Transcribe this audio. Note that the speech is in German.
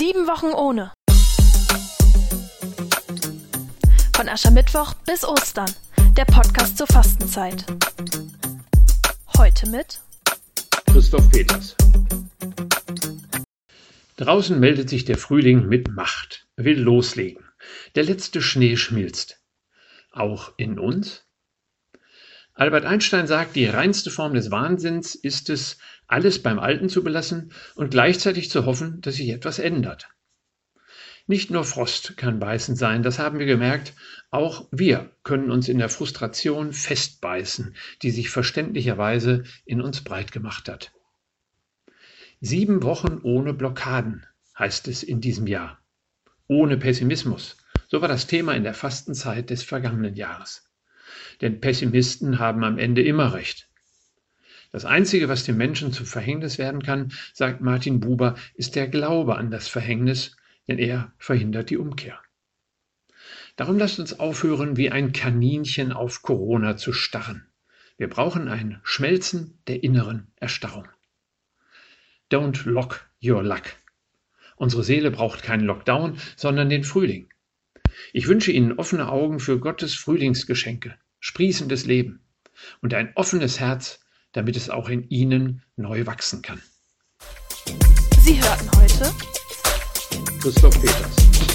Sieben Wochen ohne. Von Aschermittwoch bis Ostern. Der Podcast zur Fastenzeit. Heute mit Christoph Peters. Draußen meldet sich der Frühling mit Macht, will loslegen. Der letzte Schnee schmilzt. Auch in uns? Albert Einstein sagt, die reinste Form des Wahnsinns ist es, alles beim Alten zu belassen und gleichzeitig zu hoffen, dass sich etwas ändert. Nicht nur Frost kann beißend sein, das haben wir gemerkt, auch wir können uns in der Frustration festbeißen, die sich verständlicherweise in uns breit gemacht hat. Sieben Wochen ohne Blockaden heißt es in diesem Jahr. Ohne Pessimismus. So war das Thema in der Fastenzeit des vergangenen Jahres denn Pessimisten haben am Ende immer recht. Das Einzige, was dem Menschen zum Verhängnis werden kann, sagt Martin Buber, ist der Glaube an das Verhängnis, denn er verhindert die Umkehr. Darum lasst uns aufhören, wie ein Kaninchen auf Corona zu starren. Wir brauchen ein Schmelzen der inneren Erstarrung. Don't lock your luck. Unsere Seele braucht keinen Lockdown, sondern den Frühling. Ich wünsche Ihnen offene Augen für Gottes Frühlingsgeschenke sprießendes Leben und ein offenes Herz, damit es auch in ihnen neu wachsen kann. Sie hörten heute Christoph Peters.